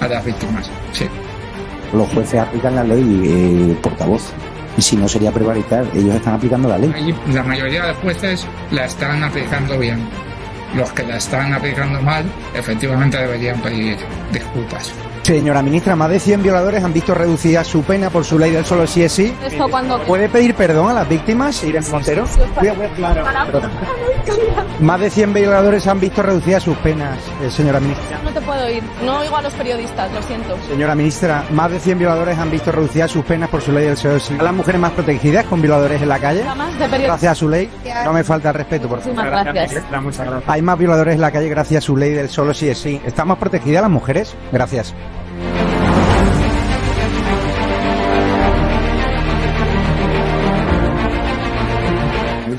a las víctimas, sí. Los jueces aplican la ley, eh, portavoz y si no sería prevaricar, ellos están aplicando la ley. La mayoría de jueces la están aplicando bien. Los que la están aplicando mal, efectivamente deberían pedir disculpas. Señora ministra, más de 100 violadores han visto reducida su pena por su ley del solo sí es sí. ¿Esto cuando... ¿Puede pedir perdón a las víctimas, Irene Montero? Más de 100 violadores han visto reducidas sus penas, eh, señora ministra. No te puedo ir, no oigo a los periodistas, lo siento. Señora ministra, más de 100 violadores han visto reducidas sus penas por su ley del solo sí. ¿A las mujeres más protegidas con violadores en la calle? Gracias a su ley. No me falta el respeto, por favor. gracias. Hay más violadores en la calle gracias a su ley del solo sí es sí. ¿Están más protegidas las mujeres? Gracias.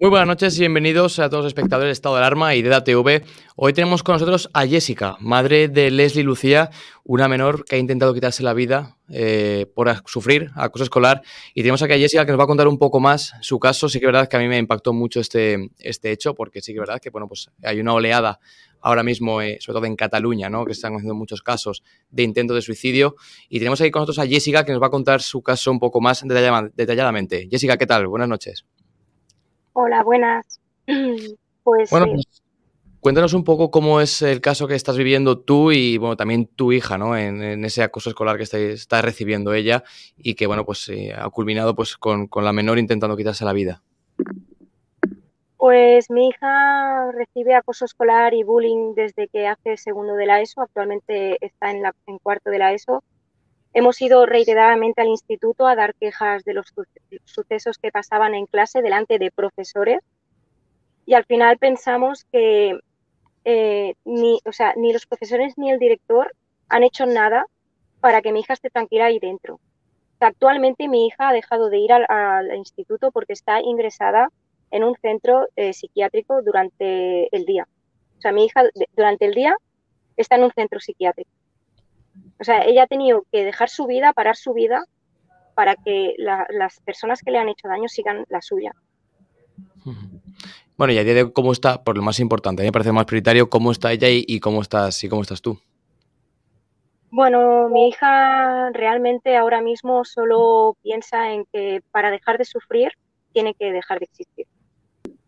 Muy buenas noches y bienvenidos a todos los espectadores de Estado de Alarma y de DATV. Hoy tenemos con nosotros a Jessica, madre de Leslie Lucía, una menor que ha intentado quitarse la vida eh, por sufrir acoso escolar. Y tenemos aquí a Jessica que nos va a contar un poco más su caso. Sí que es verdad que a mí me impactó mucho este, este hecho, porque sí que es verdad que bueno, pues hay una oleada ahora mismo, eh, sobre todo en Cataluña, ¿no? que están haciendo muchos casos de intentos de suicidio. Y tenemos aquí con nosotros a Jessica que nos va a contar su caso un poco más detalladamente. Jessica, ¿qué tal? Buenas noches. Hola, buenas. Pues Bueno, eh, pues, cuéntanos un poco cómo es el caso que estás viviendo tú y bueno, también tu hija, ¿no? En, en ese acoso escolar que está, está recibiendo ella y que bueno, pues eh, ha culminado pues con, con la menor intentando quitarse la vida. pues mi hija recibe acoso escolar y bullying desde que hace segundo de la ESO, actualmente está en, la, en cuarto de la ESO. Hemos ido reiteradamente al instituto a dar quejas de los su- sucesos que pasaban en clase delante de profesores y al final pensamos que eh, ni, o sea, ni los profesores ni el director han hecho nada para que mi hija esté tranquila ahí dentro. Actualmente mi hija ha dejado de ir al, al instituto porque está ingresada en un centro eh, psiquiátrico durante el día. O sea, mi hija durante el día está en un centro psiquiátrico. O sea, ella ha tenido que dejar su vida, parar su vida, para que la- las personas que le han hecho daño sigan la suya. Bueno, y a día de ¿cómo está? Por lo más importante, a mí me parece más prioritario cómo está ella y, y cómo estás y cómo estás tú. Bueno, mi hija realmente ahora mismo solo piensa en que para dejar de sufrir tiene que dejar de existir.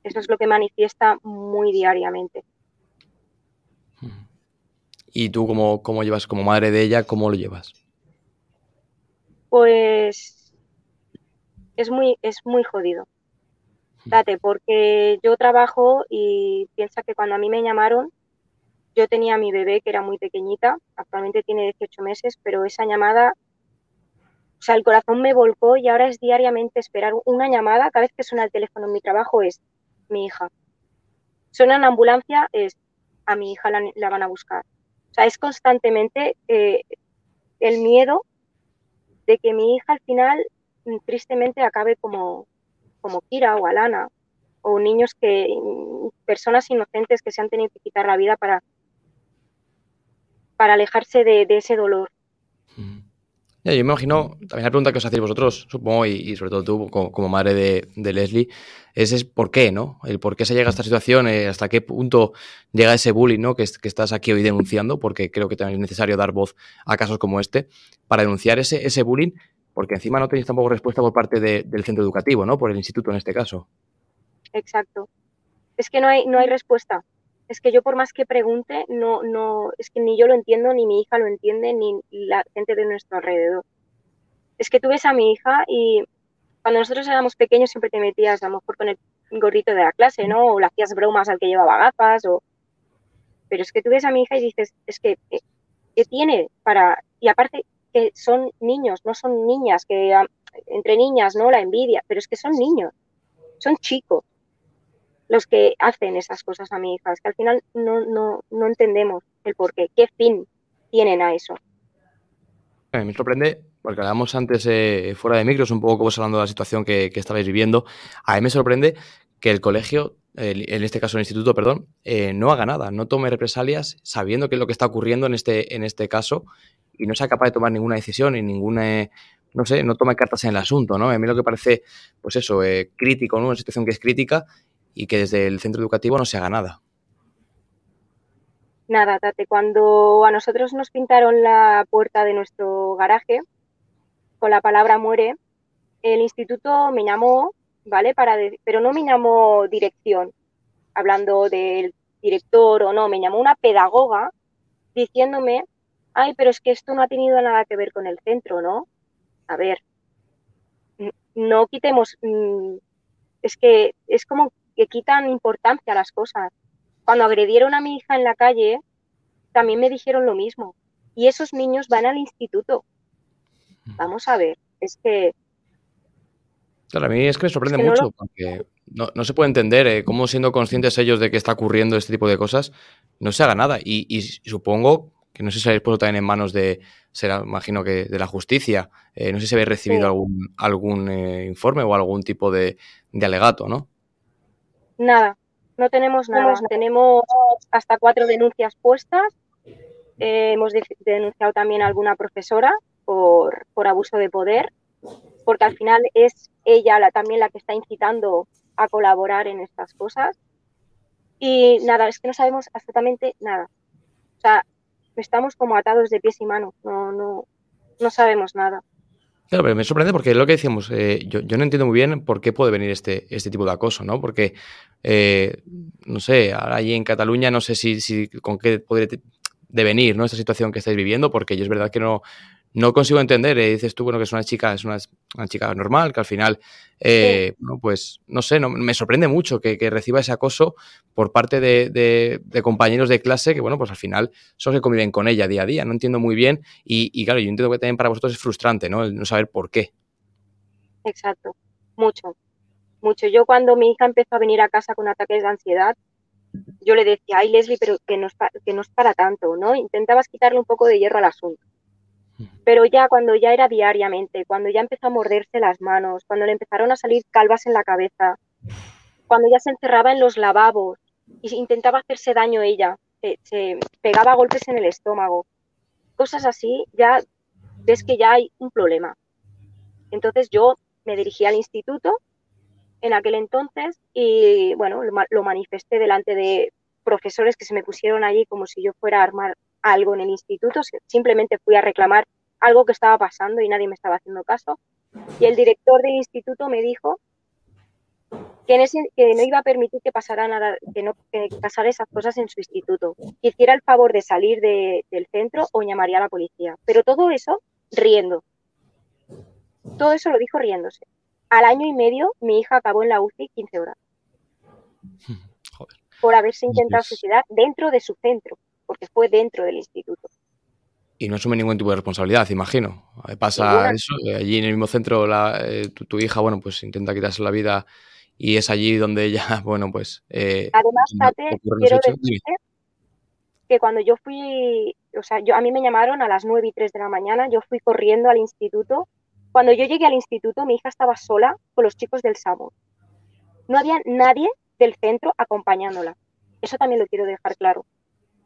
Eso es lo que manifiesta muy diariamente. Y tú cómo, cómo llevas como madre de ella, cómo lo llevas. Pues es muy, es muy jodido. Date, porque yo trabajo y piensa que cuando a mí me llamaron, yo tenía a mi bebé que era muy pequeñita, actualmente tiene 18 meses, pero esa llamada, o sea, el corazón me volcó y ahora es diariamente esperar una llamada, cada vez que suena el teléfono en mi trabajo es mi hija. suena ambulancia, es a mi hija la, van a buscar. O sea, es constantemente eh, el miedo de que mi hija al final mm, tristemente acabe como, como Kira o Alana o niños que, mm, personas inocentes que se han tenido que quitar la vida para, para alejarse de, ese dolor. Yo me imagino, también la pregunta que os hacéis vosotros, supongo, y, sobre todo tú como, madre de, Leslie, es, por qué, ¿no? El por qué se llega a esta situación, eh, hasta qué punto llega ese bullying, ¿no? Que, que, estás aquí hoy denunciando, porque creo que también es necesario dar voz a casos como este, para denunciar ese, ese bullying, porque encima no tenéis tampoco respuesta por parte del centro educativo, ¿no? Por el instituto en este caso. Exacto. Es que no hay, no hay respuesta. Es que yo por más que pregunte, no, no, es que ni yo lo entiendo, ni mi hija lo entiende, ni la gente de nuestro alrededor. Es que tú ves a mi hija y cuando nosotros éramos pequeños siempre te metías a lo mejor con el gorrito de la clase, ¿no? O le hacías bromas al que llevaba gafas, o... Pero es que tú ves a mi hija y dices, es que, eh, ¿qué tiene para...? Y aparte, que son niños, no son niñas, que entre niñas, ¿no? La envidia, pero es que son niños, son chicos los que hacen esas cosas a mi hija. Es que al final no, no, no entendemos el por qué, qué fin tienen a eso. Me sorprende, porque hablábamos antes eh, fuera de micros, un poco como hablando de la situación que, que, estabais viviendo. A mí me sorprende que el colegio, en este caso el instituto, perdón, eh, no haga nada, no tome represalias sabiendo qué es lo que está ocurriendo en este, en este caso y no sea capaz de tomar ninguna decisión y ninguna, no sé, no tome cartas en el asunto, ¿no? A mí lo que parece, pues eso, eh, crítico, ¿no? Una situación que es crítica y que desde el centro educativo no se haga nada. Nada, Tate, cuando a nosotros nos pintaron la puerta de nuestro garaje con la palabra muere, el instituto me llamó, ¿vale? Pero no me llamó dirección, hablando del director o no, me llamó una pedagoga diciéndome ay, pero es que esto no ha tenido nada que ver con el centro, ¿no? A ver, no quitemos, mm, es que es como que quitan importancia a las cosas. Cuando agredieron a mi hija en la calle, también me dijeron lo mismo. Y esos niños van al instituto. Vamos a ver, es que... Claro, a mí es que me sorprende mucho, porque no, se puede entender eh, cómo siendo conscientes ellos de que está ocurriendo este tipo de cosas, no se haga nada. y supongo que no sé si habéis puesto también en manos de, será, imagino que de la justicia. Eh, no sé si habéis recibido algún, algún eh, informe o algún tipo de, alegato, ¿no? Nada, no tenemos nada. Tenemos hasta cuatro denuncias puestas. Eh, hemos denunciado también a alguna profesora por, por, abuso de poder, porque al final es ella la, también la que está incitando a colaborar en estas cosas. Y nada, es que no sabemos absolutamente nada. O sea, estamos como atados de pies y manos, no, no, no sabemos nada. Claro, pero me sorprende porque lo que decíamos, eh, yo, no entiendo muy bien por qué puede venir este, este tipo de acoso, ¿no? Porque, eh, no sé, ahora allí en Cataluña no sé si, si con qué podría devenir, ¿no? Esta situación que estáis viviendo, porque yo es verdad que no, no consigo entender. Eh, dices tú, bueno, que es una chica, es una, chica normal, que al final, eh, pues, no sé, no, me sorprende mucho que, reciba ese acoso por parte de, compañeros de clase que, bueno, pues al final son los que conviven con ella día a día. No entiendo muy bien y, claro, yo entiendo que también para vosotros es frustrante, ¿no? El no saber por qué. Exacto, mucho, mucho. Yo cuando mi hija empezó a venir a casa con ataques de ansiedad, yo le decía, ay Leslie, pero que no que no es para tanto, ¿no? Intentabas quitarle un poco de hierro al asunto pero ya cuando ya era diariamente, cuando ya empezó a morderse las manos, cuando le empezaron a salir calvas en la cabeza, cuando ya se encerraba en los lavabos y intentaba hacerse daño ella, se, pegaba golpes en el estómago, cosas así, ya ves que ya hay un problema. Entonces yo me dirigí al instituto en aquel entonces y bueno, lo manifesté delante de profesores que se me pusieron allí como si yo fuera a armar algo en el instituto, simplemente fui a reclamar algo que estaba pasando y nadie me estaba haciendo caso. Y el director del instituto me dijo que, no iba a permitir que pasara nada, que no que pasara esas cosas en su instituto. Que hiciera el favor de salir del centro o llamaría a la policía. Pero todo eso riendo. Todo eso lo dijo riéndose. Al año y medio mi hija acabó en la UCI 15 horas. Por haberse intentado suicidar dentro de su centro porque fue dentro del instituto. Y no asume ningún tipo de responsabilidad, imagino. Pasa eso, allí en el mismo centro eh, tu, hija, bueno, pues intenta quitarse la vida y es allí donde ya, bueno, pues... Eh, Además, Tate, quiero decirte que cuando yo fui, o sea, yo, a mí me llamaron a las 9 y 3 de la mañana, yo fui corriendo al instituto. Cuando yo llegué al instituto, mi hija estaba sola con los chicos del SAMU. No había nadie del centro acompañándola. Eso también lo quiero dejar claro.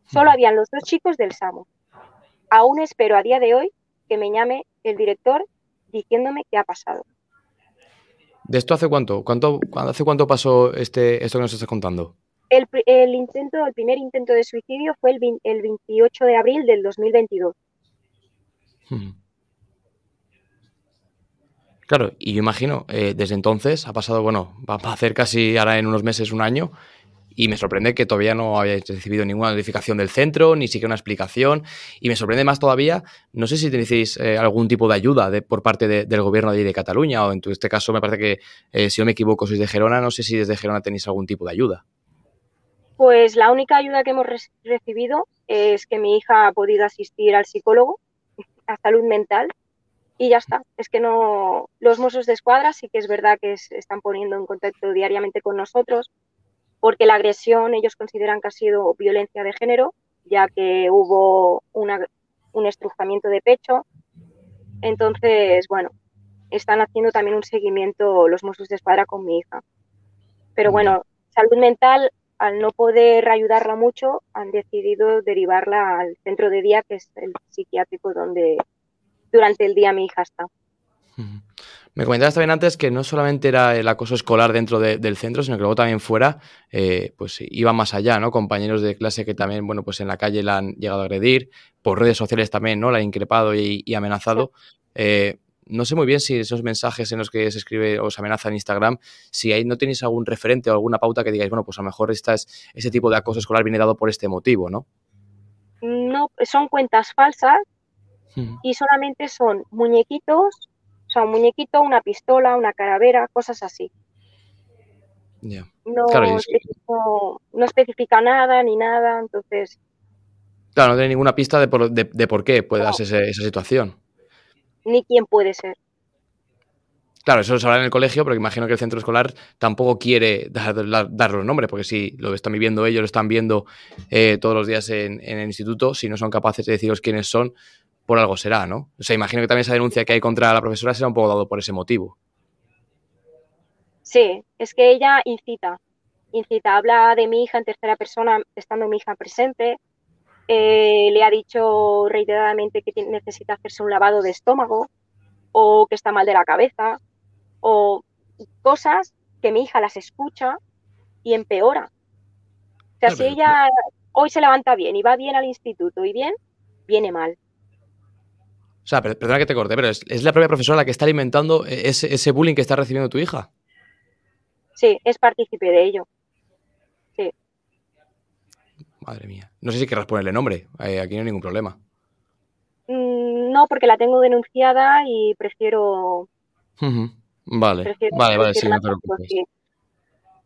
Solo habían los dos chicos del SAMU. Aún espero a día de hoy que me llame el director diciéndome qué ha pasado. ¿De esto hace cuánto? ¿Cuánto ¿Hace cuánto pasó este, esto que nos estás contando? El, intento, el primer intento de suicidio fue el, el 28 de abril del 2022. Claro, y yo imagino, eh, desde entonces ha pasado, bueno, va a hacer casi ahora en unos meses un año, y me sorprende que todavía no hayáis recibido ninguna notificación del centro, ni siquiera una explicación. Y me sorprende más todavía, no sé si tenéis eh, algún tipo de ayuda de, por parte del gobierno de, Cataluña, o en este caso me parece que, eh, si no me equivoco, sois de Gerona, no sé si desde Gerona tenéis algún tipo de ayuda. Pues la única ayuda que hemos recibido es que mi hija ha podido asistir al psicólogo, a salud mental, y ya está. Es que no, los mozos de escuadra sí que es verdad que se están poniendo en contacto diariamente con nosotros, porque la agresión ellos consideran que ha sido violencia de género, ya que hubo un estrujamiento de pecho. Entonces, bueno, están haciendo también un seguimiento los mozos de escuadra con mi hija. Pero bueno, salud mental al no poder ayudarla mucho, han decidido derivarla al centro de día, que es el psiquiátrico donde durante el día mi hija está. Me comentabas también antes que no solamente era el acoso escolar dentro del centro, sino que luego también fuera, eh, pues iba más allá, ¿no? Compañeros de clase que también, bueno, pues en la calle la han llegado a agredir, por redes sociales también, ¿no? La han increpado y, amenazado. Eh, no sé muy bien si esos mensajes en los que se escribe o se amenaza en Instagram, si ahí no tenéis algún referente o alguna pauta que digáis, bueno, pues a lo mejor esta es, ese tipo de acoso escolar viene dado por este motivo, ¿no? No, son cuentas falsas y solamente son muñequitos, sea, un muñequito, una pistola, una caravera, cosas así. No, no, especifica nada ni nada, entonces... Claro, no tiene ninguna pista de por, de, por qué puede darse esa situación ni quién puede ser. Claro, eso se habla en el colegio, pero imagino que el centro escolar tampoco quiere dar, los nombres, porque si lo están viviendo ellos, lo están viendo eh, todos los días en, el instituto, si no son capaces de deciros quiénes son, por algo será, ¿no? O sea, imagino que también esa denuncia que hay contra la profesora será un poco dado por ese motivo. Sí, es que ella incita, incita, habla de mi hija en tercera persona, estando mi hija presente, eh, le ha dicho reiteradamente que necesita hacerse un lavado de estómago o que está mal de la cabeza o cosas que mi hija las escucha y empeora. O sea, si ella hoy se levanta bien y va bien al instituto y bien, viene mal. O sea, perdona que te corte, pero es, la propia profesora la que está alimentando ese, ese bullying que está recibiendo tu hija. Sí, es partícipe de ello. Madre mía. No sé si querrás ponerle nombre. Eh, aquí no hay ningún problema. Mm, no, porque la tengo denunciada y prefiero. Vale, vale, vale, sí, no te preocupes.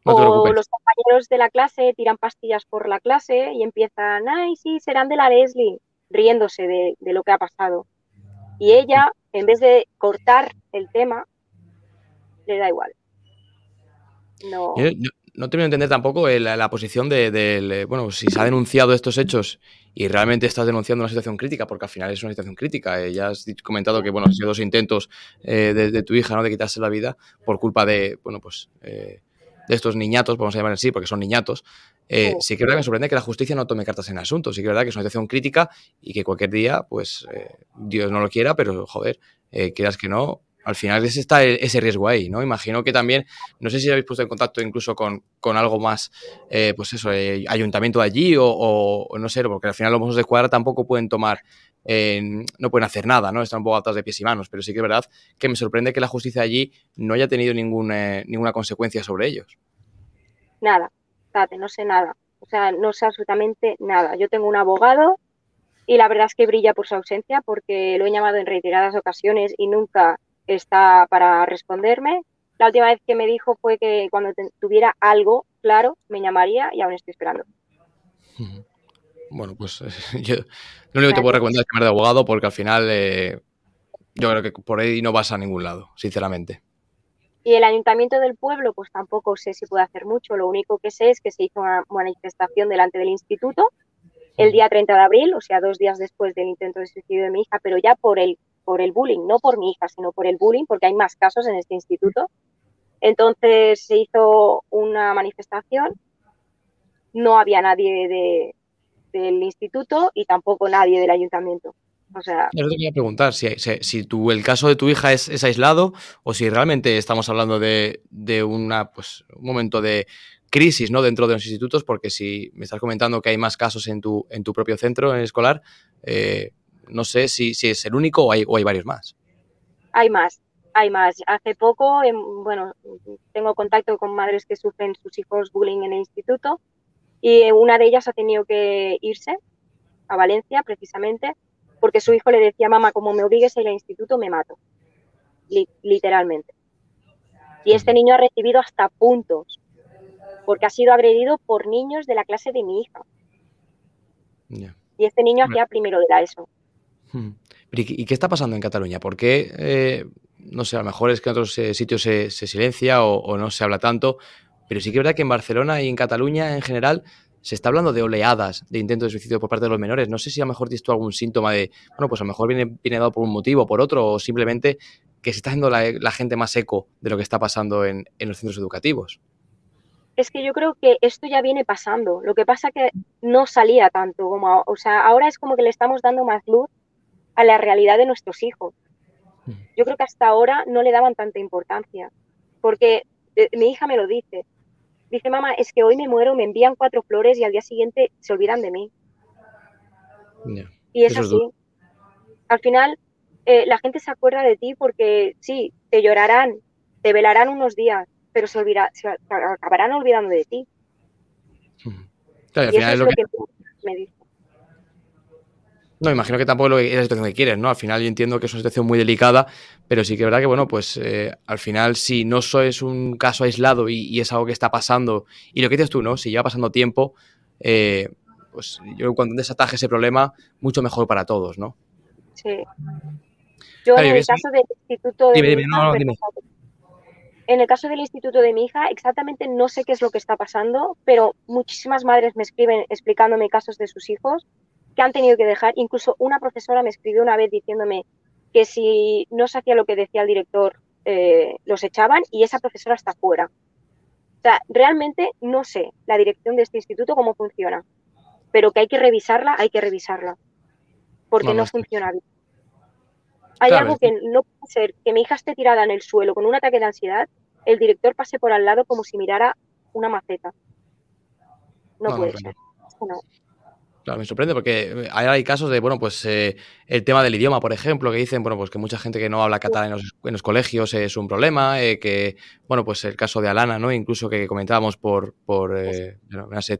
o los compañeros de la clase tiran pastillas por la clase y empiezan, ay, sí, serán de la Leslie, riéndose de, lo que ha pasado. Y ella, en vez de cortar el tema, le da igual. No no termino de entender tampoco la, posición de, eh, bueno, si se ha denunciado estos hechos y realmente estás denunciando una situación crítica, porque al final es una situación crítica. Eh, ya has comentado que, bueno, han sido dos intentos eh, de, tu hija, ¿no? De quitarse la vida por culpa de, bueno, pues, de estos niñatos, vamos a llamar así, porque son niñatos. Sí que es verdad que me sorprende que la justicia no tome cartas en el asunto. Sí que es verdad que es una situación crítica y que cualquier día, pues, Dios no lo quiera, pero, joder, quieras que no, al final está ese riesgo ahí, ¿no? Imagino que también, no sé si habéis puesto en contacto incluso con, algo más, eh, pues eso, eh, ayuntamiento de allí o, no sé, porque al final los mozos de cuadra tampoco pueden tomar, eh, no pueden hacer nada, ¿no? Están un poco atados de pies y manos, pero sí que es verdad que me sorprende que la justicia allí no haya tenido ninguna consecuencia sobre ellos. Nada, Tate, no sé nada. O sea, no sé absolutamente nada. Yo tengo un abogado y la verdad es que brilla por su ausencia porque lo he llamado en reiteradas ocasiones y nunca está para responderme. La última vez que me dijo fue que cuando tuviera algo claro me llamaría y aún estoy esperando. Bueno, pues yo lo único que te puedo recomendar es llamar de abogado porque al final eh, yo creo que por ahí no vas a ningún lado, sinceramente. Y el ayuntamiento del pueblo, pues tampoco sé si puede hacer mucho. Lo único que sé es que se hizo una manifestación delante del instituto el día 30 de abril, o sea, dos días después del intento de suicidio de mi hija, pero ya por el, por el bullying, no por mi hija, sino por el bullying, porque hay más casos en este instituto. Entonces se hizo una manifestación, no había nadie del instituto y tampoco nadie del ayuntamiento. O sea, Yo te quería preguntar si, si, el caso de tu hija es, aislado o si realmente estamos hablando de, una, pues, un momento de crisis ¿no? dentro de los institutos, porque si me estás comentando que hay más casos en tu, en tu propio centro escolar, eh, no sé si, si, es el único o hay, o hay varios más. Hay más, hay más. Hace poco, bueno, tengo contacto con madres que sufren sus hijos bullying en el instituto y una de ellas ha tenido que irse a Valencia precisamente porque su hijo le decía, mamá, como me obligues a ir al instituto, me mato. literalmente. Y este niño ha recibido hasta puntos, porque ha sido agredido por niños de la clase de mi hija. Y este niño hacía primero de la ESO. Hmm. ¿Y qué está pasando en Cataluña? ¿Por qué, eh, no sé, a lo mejor es que en otros eh, sitios se, silencia o, o, no se habla tanto, pero sí que es verdad que en Barcelona y en Cataluña en general se está hablando de oleadas de intentos de suicidio por parte de los menores. No sé si a lo mejor tienes tú algún síntoma de, bueno, pues a lo mejor viene, viene dado por un motivo, por otro, o simplemente que se está haciendo la, gente más eco de lo que está pasando en, los centros educativos. Es que yo creo que esto ya viene pasando. Lo que pasa que no salía tanto como, o sea, ahora es como que le estamos dando más luz a la realidad de nuestros hijos. Mm. Yo creo que hasta ahora no le daban tanta importancia, porque eh, mi hija me lo dice, Dice, mamá, es que hoy me muero, me envían cuatro flores y al día siguiente se olvidan de mí. Y es así. al final, eh, la gente se acuerda de ti porque sí, te llorarán, te velarán unos días, pero se, se acabarán olvidando de ti. Claro, al final es lo que, me dice. No, imagino que tampoco es la situación que quieres, ¿no? Al final yo entiendo que es una situación muy delicada, pero sí que es verdad que, bueno, pues eh, al final si no es un caso aislado y, es algo que está pasando, y lo que dices tú, ¿no? Si lleva pasando tiempo, eh, pues yo cuando desataje ese problema, mucho mejor para todos, ¿no? Sí. Yo en el caso del instituto de mi hija, en el caso del instituto de mi hija, exactamente no sé qué es lo que está pasando, pero muchísimas madres me escriben explicándome casos de sus hijos que han tenido que dejar. Incluso una profesora me escribió una vez diciéndome que si no se hacía lo que decía el director, eh, los echaban y esa profesora está fuera. O sea, realmente no sé la dirección de este instituto cómo funciona, pero que hay que revisarla, hay que revisarla, porque no, funciona bien. Hay algo que no puede ser que mi hija esté tirada en el suelo con un ataque de ansiedad, el director pase por al lado como si mirara una maceta. No, puede ser. No me sorprende porque hay casos de, bueno, pues eh, el tema del idioma, por ejemplo, que dicen, bueno, pues que mucha gente que no habla catalán en los, colegios es un problema, eh, que, bueno, pues el caso de Alana, ¿no? Incluso que comentábamos por, por eh,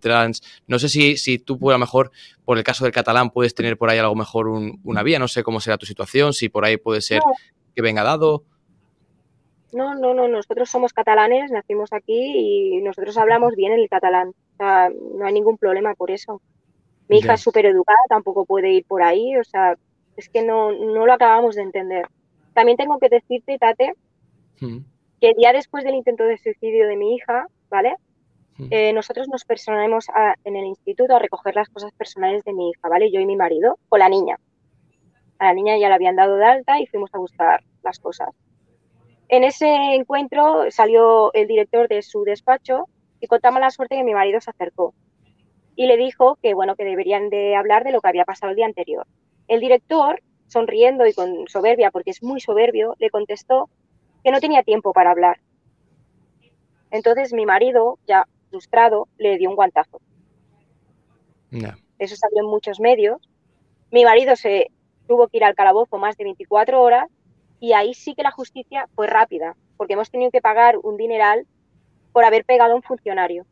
trans. No sé si, si tú, a lo mejor, por el caso del catalán, puedes tener por ahí algo mejor una vía, no sé cómo será tu situación, si por ahí puede ser que venga dado. No, no, no, nosotros somos catalanes, nacimos aquí y nosotros hablamos bien el catalán. O sea, no hay ningún problema por eso. Mi hija es súper educada, tampoco puede ir por ahí, o sea, es que no, no lo acabamos de entender. También tengo que decirte, Tate, mm. que día después del intento de suicidio de mi hija, ¿vale? Mm. Eh, nosotros nos personamos en el instituto a recoger las cosas personales de mi hija, ¿vale? Yo y mi marido, con la niña. A la niña ya la habían dado de alta y fuimos a buscar las cosas. En ese encuentro salió el director de su despacho y contamos la suerte que mi marido se acercó y le dijo que, bueno, que deberían de hablar de lo que había pasado el día anterior. El director, sonriendo y con soberbia, porque es muy soberbio, le contestó que no tenía tiempo para hablar. Entonces mi marido, ya frustrado, le dio un guantazo. Eso salió en muchos medios. Mi marido se tuvo que ir al calabozo más de 24 horas y ahí sí que la justicia fue rápida, porque hemos tenido que pagar un dineral por haber pegado a un funcionario.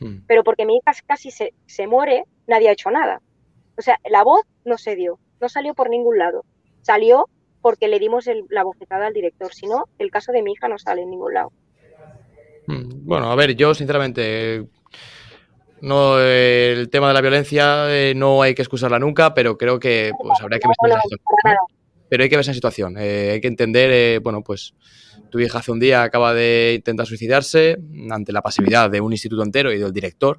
Hmm. Pero porque mi hija casi se, muere, nadie ha hecho nada. O sea, la voz no se dio, no salió por ningún lado. Salió porque le dimos la bofetada al director. Si no, el caso de mi hija no sale en ningún lado. Hmm. Bueno, a ver, yo sinceramente no el tema de la violencia eh, no hay que excusarla nunca, pero creo que pues habría que ver esa situación. Pero hay que ver esa situación, eh, hay que entender, eh, bueno, pues tu hija hace un día acaba de intentar suicidarse ante la pasividad de un instituto entero y del director.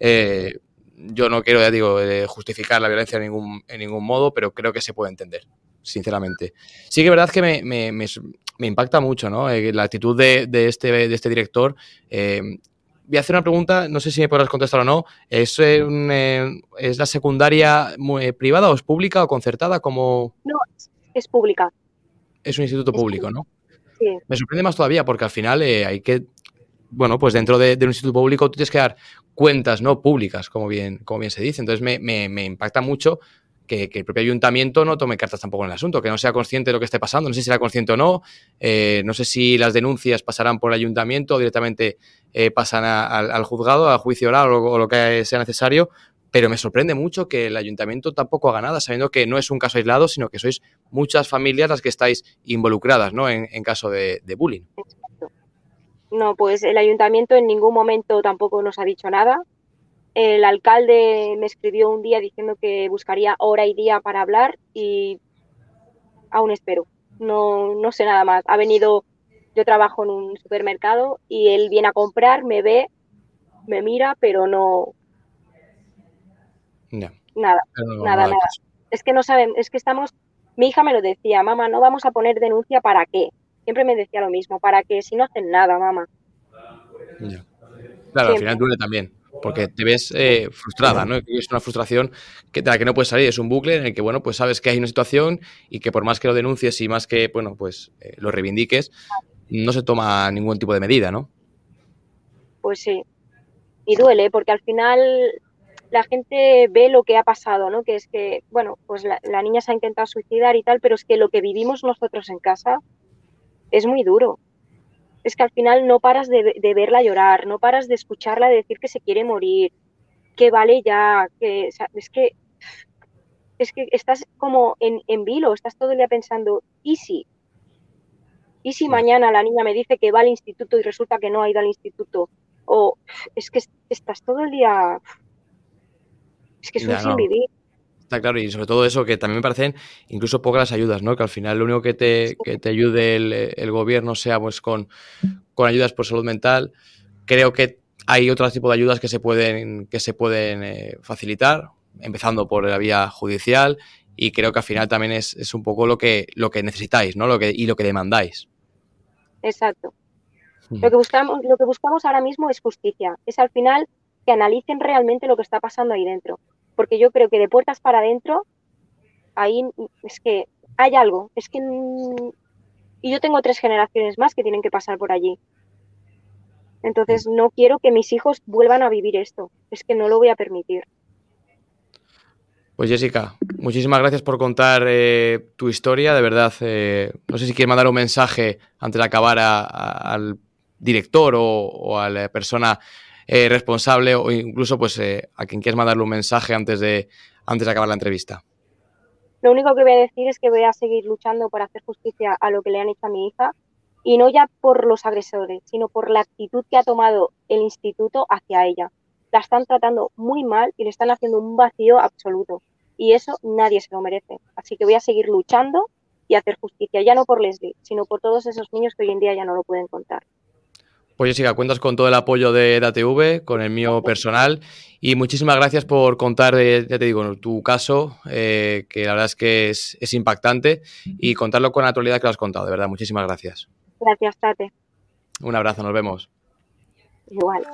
Eh, yo no quiero, ya digo, eh, justificar la violencia en ningún, en ningún modo, pero creo que se puede entender, sinceramente. Sí que es verdad que me, me, me, impacta mucho ¿no? Eh, la actitud de, de, este, de este director. Eh, voy a hacer una pregunta, no sé si me podrás contestar o no. ¿Es, un, ¿es la secundaria privada o es pública o concertada? Como... No, es pública. Es un instituto público, ¿no? Me sorprende más todavía porque al final hay que bueno, pues dentro de, un instituto público tú tienes que dar cuentas no públicas, como bien, como bien se dice. Entonces me, impacta mucho que, el propio ayuntamiento no tome cartas tampoco en el asunto, que no sea consciente de lo que esté pasando. No sé si será consciente o no. Eh, no sé si las denuncias pasarán por el ayuntamiento o directamente eh, pasan al, juzgado, al juicio oral o, lo que sea necesario. Pero me sorprende mucho que el ayuntamiento tampoco haga nada, sabiendo que no es un caso aislado, sino que sois muchas familias las que estáis involucradas ¿no? en, caso de bullying. No, pues el ayuntamiento en ningún momento tampoco nos ha dicho nada. El alcalde me escribió un día diciendo que buscaría hora y día para hablar y aún espero. No, no sé nada más. Ha venido, yo trabajo en un supermercado y él viene a comprar, me ve, me mira, pero no. Nada, nada, nada. Es que no saben, es que estamos. Mi hija me lo decía, mamá, no vamos a poner denuncia para qué siempre me decía lo mismo, para que si no hacen nada, mamá. Claro, al final duele también, porque te ves eh, frustrada, ¿no? Es una frustración que, de la que no puedes salir, es un bucle en el que, bueno, pues sabes que hay una situación y que por más que lo denuncies y más que, bueno, pues eh, lo reivindiques, no se toma ningún tipo de medida, ¿no? Pues sí. Y duele, porque al final la gente ve lo que ha pasado, ¿no? Que es que, bueno, pues la, la niña se ha intentado suicidar y tal, pero es que lo que vivimos nosotros en casa es muy duro. Es que al final no paras de, verla llorar, no paras de escucharla decir que se quiere morir, que vale ya, que es que es que estás como en, en vilo, estás todo el día pensando, ¿y si? ¿Y si mañana la niña me dice que va al instituto y resulta que no ha ido al instituto? O es que estás todo el día... Es que es un sin vivir. Está claro, y sobre todo eso, que también me parecen incluso pocas las ayudas, ¿no? Que al final lo único que te, que te ayude el, gobierno sea pues con, con, ayudas por salud mental. Creo que hay otro tipo de ayudas que se pueden, que se pueden eh, facilitar, empezando por la vía judicial, y creo que al final también es, es, un poco lo que, lo que necesitáis, ¿no? Lo que, y lo que demandáis. Exacto. Lo que buscamos, lo que buscamos ahora mismo es justicia. Es al final que analicen realmente lo que está pasando ahí dentro porque yo creo que de puertas para adentro, ahí es que hay algo, es que... Y yo tengo tres generaciones más que tienen que pasar por allí. Entonces no quiero que mis hijos vuelvan a vivir esto, es que no lo voy a permitir. Pues Jessica, muchísimas gracias por contar eh, tu historia, de verdad. Eh, no sé si quieres mandar un mensaje antes de acabar al director o, a la persona eh, responsable o incluso pues eh, a quien quieras mandarle un mensaje antes de, antes de acabar la entrevista? Lo único que voy a decir es que voy a seguir luchando por hacer justicia a lo que le han hecho a mi hija y no ya por los agresores, sino por la actitud que ha tomado el instituto hacia ella. La están tratando muy mal y le están haciendo un vacío absoluto y eso nadie se lo merece. Así que voy a seguir luchando y hacer justicia, ya no por Leslie, sino por todos esos niños que hoy en día ya no lo pueden contar. Pues Jessica, cuentas con todo el apoyo de DATV, con el mío personal. Y muchísimas gracias por contar, eh, ya te digo, tu caso, eh, que la verdad es que es, impactante, y contarlo con la actualidad que lo has contado, de verdad. Muchísimas gracias. Gracias, Tate. Un abrazo, nos vemos. Igual.